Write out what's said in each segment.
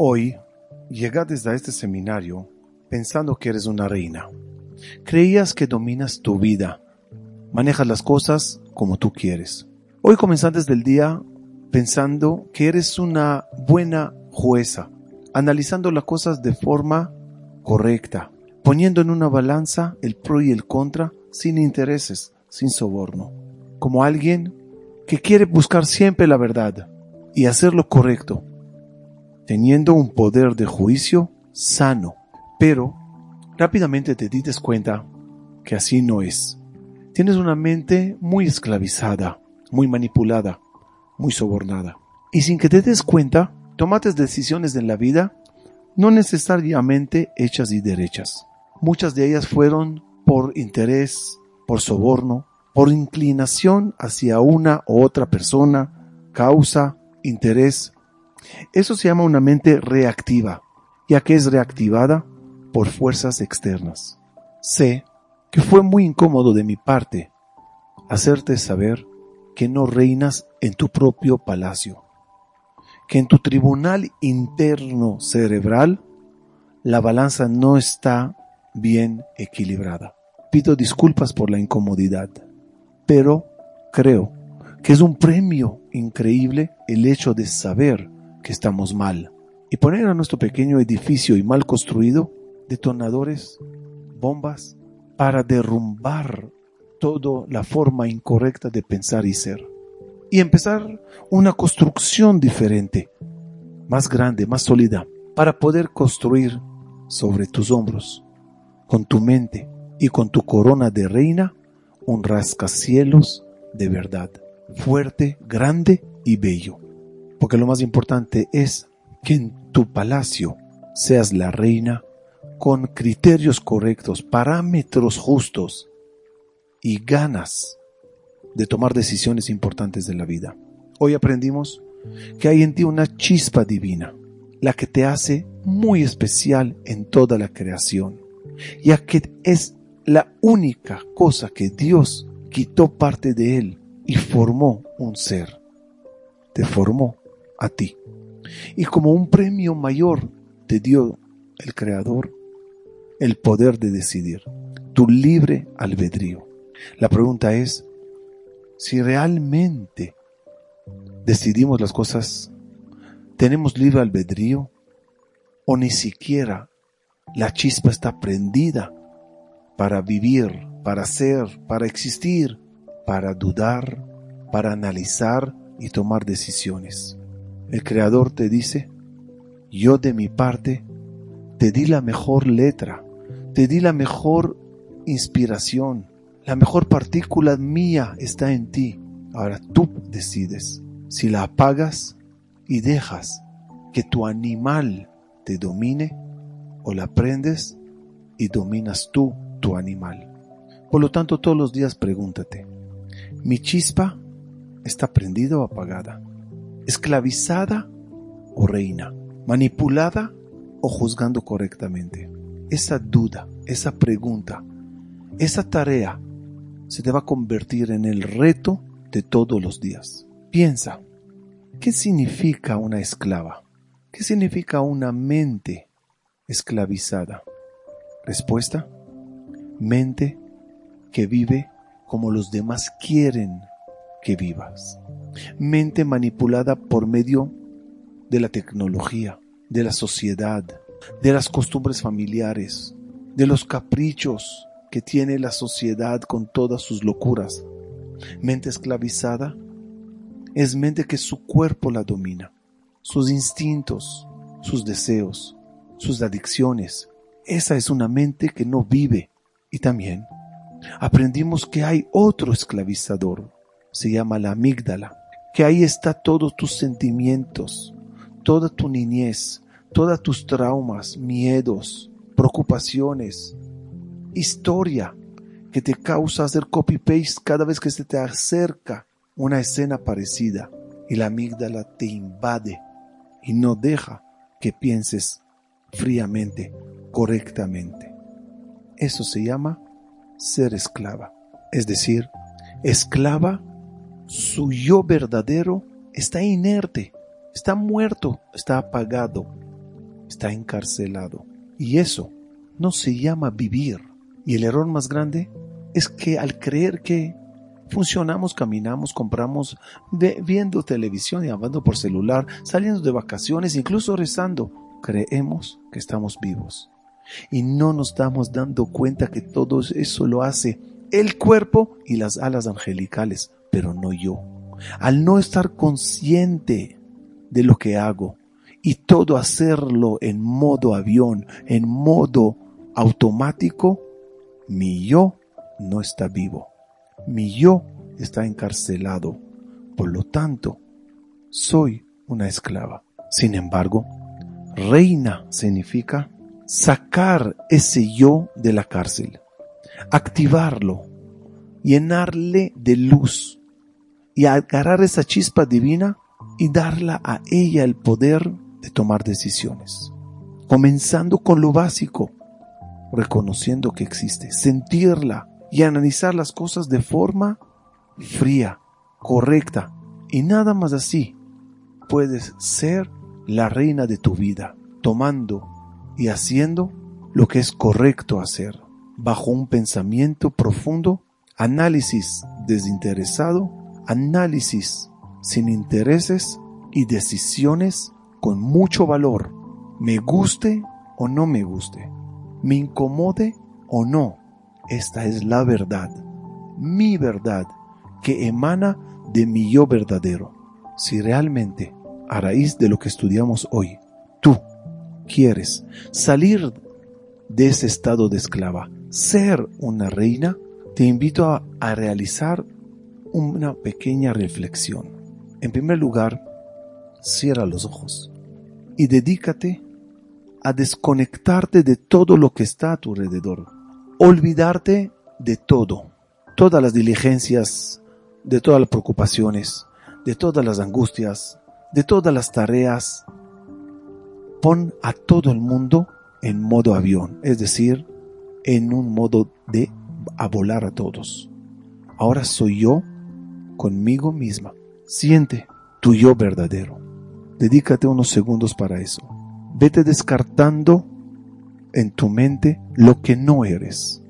Hoy llegaste a este seminario pensando que eres una reina. Creías que dominas tu vida, manejas las cosas como tú quieres. Hoy comenzaste el día pensando que eres una buena jueza, analizando las cosas de forma correcta, poniendo en una balanza el pro y el contra sin intereses, sin soborno, como alguien que quiere buscar siempre la verdad y hacer lo correcto, teniendo un poder de juicio sano, pero rápidamente te dices cuenta que así no es. Tienes una mente muy esclavizada, muy manipulada, muy sobornada. Y sin que te des cuenta, tomates decisiones en la vida no necesariamente hechas y derechas. Muchas de ellas fueron por interés, por soborno, por inclinación hacia una u otra persona, causa, interés. Eso se llama una mente reactiva, ya que es reactivada por fuerzas externas. Sé que fue muy incómodo de mi parte hacerte saber que no reinas en tu propio palacio, que en tu tribunal interno cerebral la balanza no está bien equilibrada. Pido disculpas por la incomodidad, pero creo que es un premio increíble el hecho de saber que estamos mal y poner a nuestro pequeño edificio y mal construido detonadores, bombas, para derrumbar toda la forma incorrecta de pensar y ser. Y empezar una construcción diferente, más grande, más sólida, para poder construir sobre tus hombros, con tu mente y con tu corona de reina, un rascacielos de verdad, fuerte, grande y bello. Porque lo más importante es que en tu palacio seas la reina con criterios correctos, parámetros justos y ganas de tomar decisiones importantes de la vida. Hoy aprendimos que hay en ti una chispa divina, la que te hace muy especial en toda la creación, ya que es la única cosa que Dios quitó parte de él y formó un ser. Te formó a ti. Y como un premio mayor te dio el Creador el poder de decidir, tu libre albedrío. La pregunta es si realmente decidimos las cosas, tenemos libre albedrío o ni siquiera la chispa está prendida para vivir, para ser, para existir, para dudar, para analizar y tomar decisiones. El Creador te dice, yo de mi parte te di la mejor letra, te di la mejor inspiración, la mejor partícula mía está en ti. Ahora tú decides si la apagas y dejas que tu animal te domine o la prendes y dominas tú tu animal. Por lo tanto, todos los días pregúntate, ¿mi chispa está prendida o apagada? ¿Esclavizada o reina? ¿Manipulada o juzgando correctamente? esa duda, esa pregunta, esa tarea se te va a convertir en el reto de todos los días. Piensa, ¿qué significa una esclava? ¿Qué significa una mente esclavizada? Respuesta, mente que vive como los demás quieren que vivas. Mente manipulada por medio de la tecnología, de la sociedad, de las costumbres familiares, de los caprichos que tiene la sociedad con todas sus locuras. Mente esclavizada es mente que su cuerpo la domina, sus instintos, sus deseos, sus adicciones. Esa es una mente que no vive. Y también aprendimos que hay otro esclavizador, se llama la amígdala, que ahí está todos tus sentimientos, toda tu niñez, todos tus traumas, miedos, preocupaciones, historia que te causa hacer copy-paste cada vez que se te acerca una escena parecida y la amígdala te invade y no deja que pienses fríamente, correctamente. Eso se llama ser esclava. Es decir, esclava, su yo verdadero está inerte, está muerto, está apagado, está encarcelado. Y eso no se llama vivir. Y el error más grande es que al creer que funcionamos, caminamos, compramos, viendo televisión y hablando por celular, saliendo de vacaciones, incluso rezando, creemos que estamos vivos. Y no nos estamos dando cuenta que todo eso lo hace el cuerpo y las alas angelicales, pero no yo. Al no estar consciente de lo que hago y todo hacerlo en modo avión, en modo automático, mi yo no está vivo. Mi yo está encarcelado. Por lo tanto, soy una esclava. Sin embargo, reina significa sacar ese yo de la cárcel, activarlo, llenarle de luz y agarrar esa chispa divina y darla a ella el poder de tomar decisiones. Comenzando con lo básico, reconociendo que existe, sentirla y analizar las cosas de forma fría, correcta y nada más así puedes ser la reina de tu vida, tomando y haciendo lo que es correcto hacer, bajo un pensamiento profundo, análisis desinteresado, análisis sin intereses y decisiones con mucho valor, me guste o no me guste, me incomode o no. Esta es la verdad, mi verdad, que emana de mi yo verdadero. Si realmente, a raíz de lo que estudiamos hoy, tú quieres salir de ese estado de esclava, ser una reina, te invito a, a realizar una pequeña reflexión. En primer lugar, cierra los ojos y dedícate a desconectarte de todo lo que está a tu alrededor. Olvidarte de todo, todas las diligencias, de todas las preocupaciones, de todas las angustias, de todas las tareas. Pon a todo el mundo en modo avión, es decir, en un modo de a volar a todos. Ahora soy yo conmigo misma. Siente tu yo verdadero. Dedícate unos segundos para eso. Vete descartando en tu mente lo que no eres.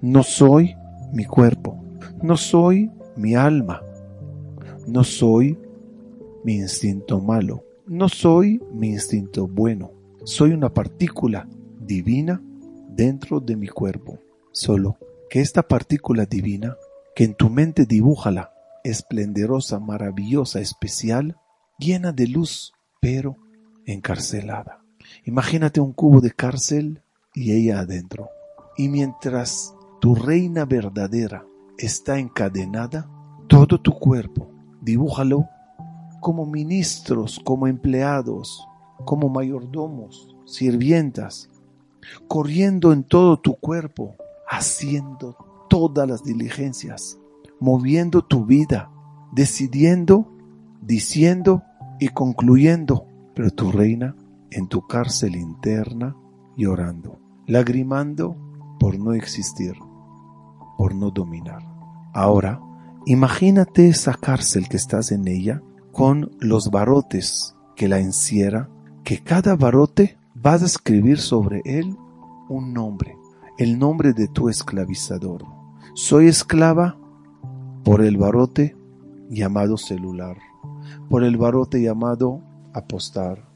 No soy mi cuerpo. No soy mi alma. No soy mi instinto malo. No soy mi instinto bueno. Soy una partícula divina dentro de mi cuerpo. Solo que esta partícula divina, que en tu mente dibújala, esplendorosa, maravillosa, especial, llena de luz, pero encarcelada. Imagínate un cubo de cárcel y ella adentro. Y mientras tu reina verdadera está encadenada, todo tu cuerpo, dibújalo como ministros, como empleados, como mayordomos, sirvientas, corriendo en todo tu cuerpo, haciendo todas las diligencias, moviendo tu vida, decidiendo, diciendo y concluyendo, pero tu reina en tu cárcel interna llorando, lagrimando por no existir, por no dominar. Ahora, imagínate esa cárcel que estás en ella con los barotes que la encierra, que cada barote vas a escribir sobre él un nombre, el nombre de tu esclavizador. Soy esclava por el barote llamado celular por el barote llamado apostar,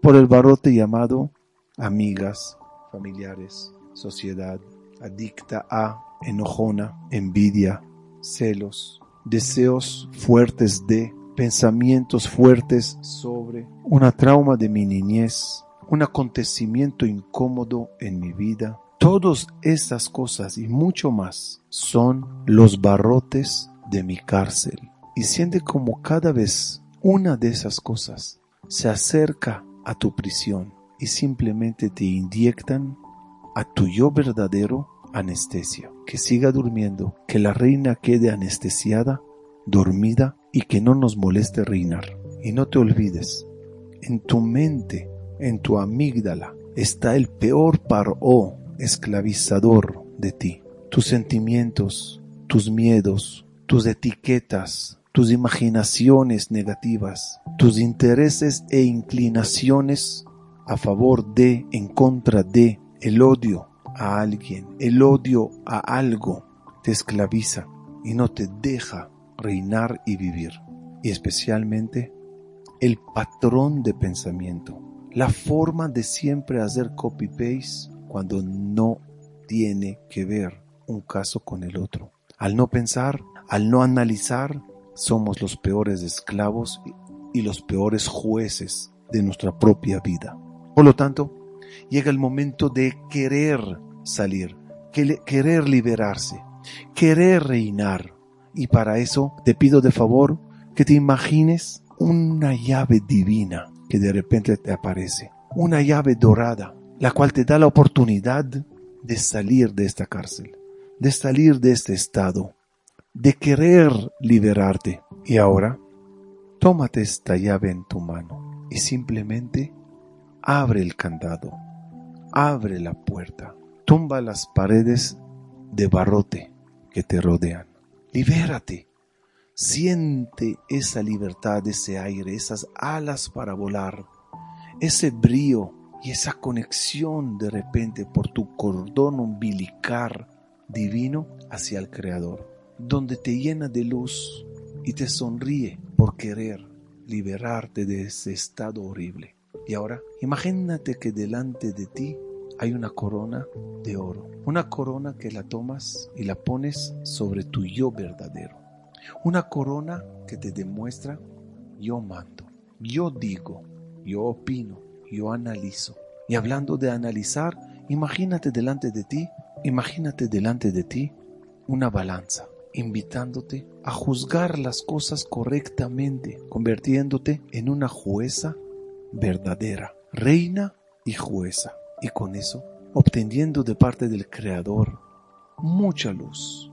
por el barote llamado amigas, familiares, sociedad, adicta a, enojona, envidia, celos, deseos fuertes de, pensamientos fuertes sobre, una trauma de mi niñez, un acontecimiento incómodo en mi vida. Todas estas cosas y mucho más son los barrotes de mi cárcel y siente como cada vez una de esas cosas se acerca a tu prisión y simplemente te inyectan a tu yo verdadero anestesia. Que siga durmiendo, que la reina quede anestesiada, dormida y que no nos moleste reinar. Y no te olvides, en tu mente, en tu amígdala, está el peor paró esclavizador de ti. Tus sentimientos, tus miedos, tus etiquetas, tus imaginaciones negativas, tus intereses e inclinaciones a favor de, en contra de, el odio a alguien, el odio a algo, te esclaviza y no te deja reinar y vivir. Y especialmente el patrón de pensamiento, la forma de siempre hacer copy-paste cuando no tiene que ver un caso con el otro. Al no pensar, al no analizar, somos los peores esclavos y los peores jueces de nuestra propia vida. Por lo tanto, llega el momento de querer salir, querer liberarse, querer reinar. Y para eso te pido de favor que te imagines una llave divina que de repente te aparece, una llave dorada, la cual te da la oportunidad de salir de esta cárcel, de salir de este estado, de querer liberarte. Y ahora, tómate esta llave en tu mano y simplemente abre el candado, abre la puerta, tumba las paredes de barrote que te rodean. Libérate. Siente esa libertad, ese aire, esas alas para volar, ese brío y esa conexión de repente por tu cordón umbilical divino hacia el Creador, donde te llena de luz y te sonríe por querer liberarte de ese estado horrible. Y ahora, imagínate que delante de ti hay una corona de oro, una corona que la tomas y la pones sobre tu yo verdadero, una corona que te demuestra yo mando, yo digo, yo opino, yo analizo. Y hablando de analizar, imagínate delante de ti, imagínate delante de ti una balanza, invitándote a juzgar las cosas correctamente, convirtiéndote en una jueza verdadera, reina y jueza y con eso obteniendo de parte del Creador mucha luz,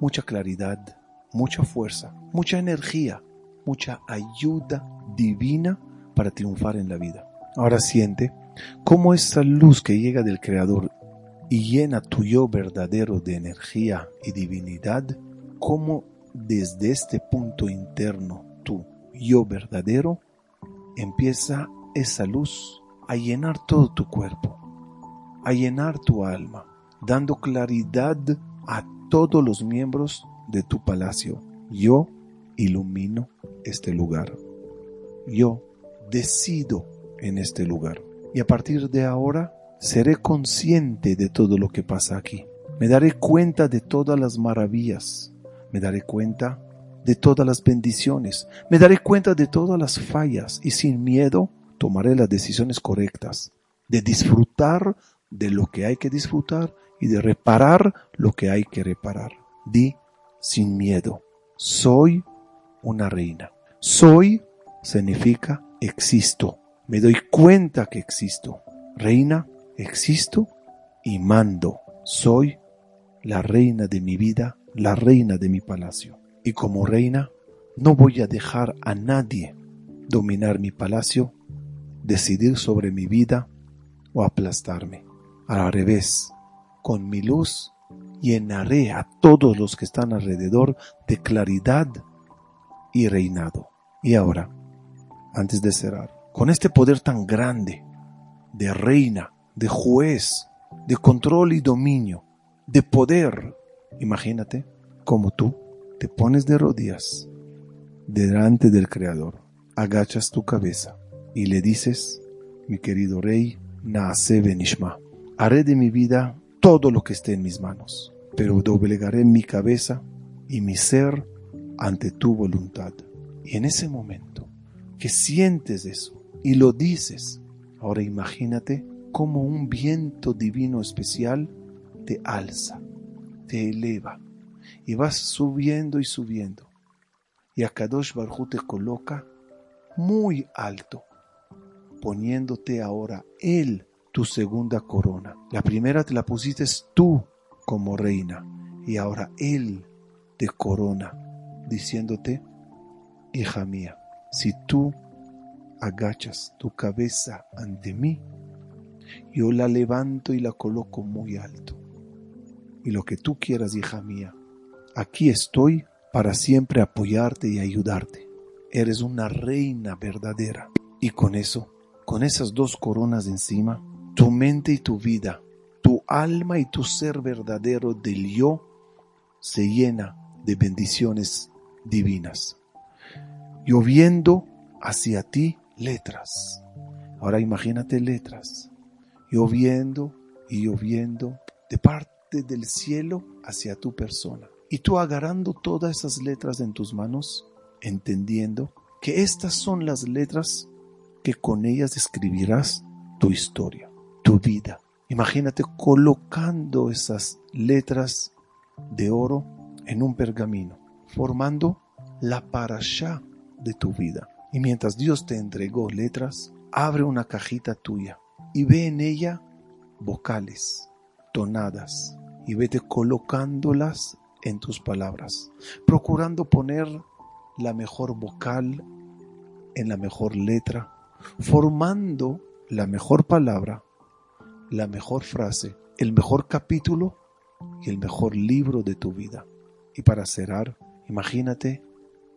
mucha claridad, mucha fuerza, mucha energía, mucha ayuda divina para triunfar en la vida. Ahora siente cómo esa luz que llega del Creador y llena tu yo verdadero de energía y divinidad, cómo desde este punto interno tu yo verdadero empieza esa luz a llenar todo tu cuerpo, a llenar tu alma, dando claridad a todos los miembros de tu palacio. Yo ilumino este lugar. Yo decido en este lugar. Y a partir de ahora seré consciente de todo lo que pasa aquí. Me daré cuenta de todas las maravillas. Me daré cuenta de todas las bendiciones. Me daré cuenta de todas las fallas y sin miedo tomaré las decisiones correctas, de disfrutar de lo que hay que disfrutar y de reparar lo que hay que reparar. Di sin miedo, soy una reina. Soy significa existo. Me doy cuenta que existo. Reina, existo y mando. Soy la reina de mi vida, la reina de mi palacio. Y como reina, no voy a dejar a nadie dominar mi palacio decidir sobre mi vida o aplastarme. Al revés, con mi luz llenaré a todos los que están alrededor de claridad y reinado. Y ahora, antes de cerrar, con este poder tan grande de reina, de juez, de control y dominio, de poder, imagínate como tú te pones de rodillas delante del Creador, agachas tu cabeza y le dices, mi querido rey, Naase Benishma, haré de mi vida todo lo que esté en mis manos, pero doblegaré mi cabeza y mi ser ante tu voluntad. Y en ese momento que sientes eso y lo dices, ahora imagínate como un viento divino especial te alza, te eleva y vas subiendo y subiendo. Y Akadosh Barhu te coloca muy alto poniéndote ahora Él tu segunda corona. La primera te la pusiste tú como reina y ahora Él te corona, diciéndote, hija mía, si tú agachas tu cabeza ante mí, yo la levanto y la coloco muy alto. Y lo que tú quieras, hija mía, aquí estoy para siempre apoyarte y ayudarte. Eres una reina verdadera. Y con eso con esas dos coronas encima, tu mente y tu vida, tu alma y tu ser verdadero del yo se llena de bendiciones divinas, lloviendo hacia ti letras. Ahora imagínate letras, lloviendo y lloviendo de parte del cielo hacia tu persona. Y tú agarrando todas esas letras en tus manos, entendiendo que estas son las letras que con ellas escribirás tu historia, tu vida. Imagínate colocando esas letras de oro en un pergamino, formando la parasha de tu vida. Y mientras Dios te entregó letras, abre una cajita tuya y ve en ella vocales, tonadas, y vete colocándolas en tus palabras, procurando poner la mejor vocal en la mejor letra, formando la mejor palabra, la mejor frase, el mejor capítulo y el mejor libro de tu vida. Y para cerrar, imagínate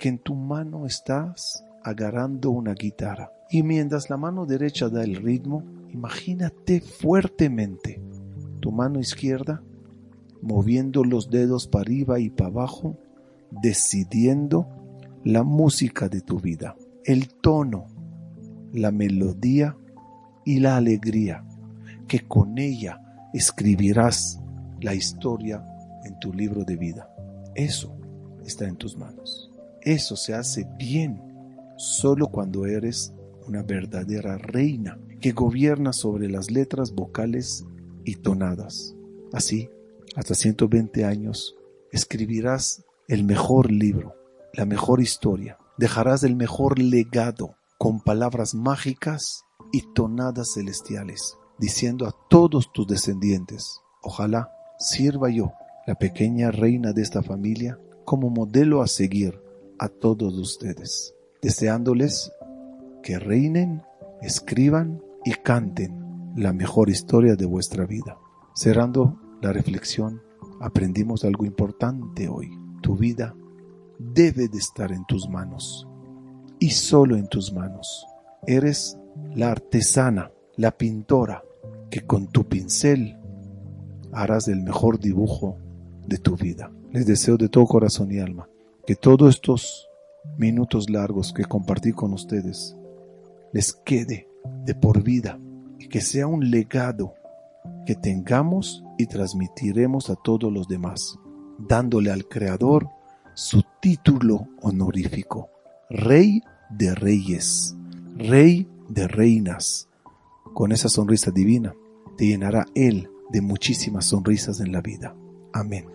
que en tu mano estás agarrando una guitarra y mientras la mano derecha da el ritmo, imagínate fuertemente tu mano izquierda moviendo los dedos para arriba y para abajo, decidiendo la música de tu vida, el tono, la melodía y la alegría, que con ella escribirás la historia en tu libro de vida. Eso está en tus manos. Eso se hace bien solo cuando eres una verdadera reina que gobierna sobre las letras vocales y tonadas. Así, hasta 120 años, escribirás el mejor libro, la mejor historia, dejarás el mejor legado con palabras mágicas y tonadas celestiales, diciendo a todos tus descendientes, ojalá sirva yo, la pequeña reina de esta familia, como modelo a seguir a todos ustedes, deseándoles que reinen, escriban y canten la mejor historia de vuestra vida. Cerrando la reflexión, aprendimos algo importante hoy. Tu vida debe de estar en tus manos y solo en tus manos. Eres la artesana, la pintora, que con tu pincel harás el mejor dibujo de tu vida. Les deseo de todo corazón y alma que todos estos minutos largos que compartí con ustedes les quede de por vida que sea un legado que tengamos y transmitiremos a todos los demás, dándole al Creador su título honorífico, Rey de Reyes, Rey de Reinas. Con esa sonrisa divina te llenará Él de muchísimas sonrisas en la vida. Amén.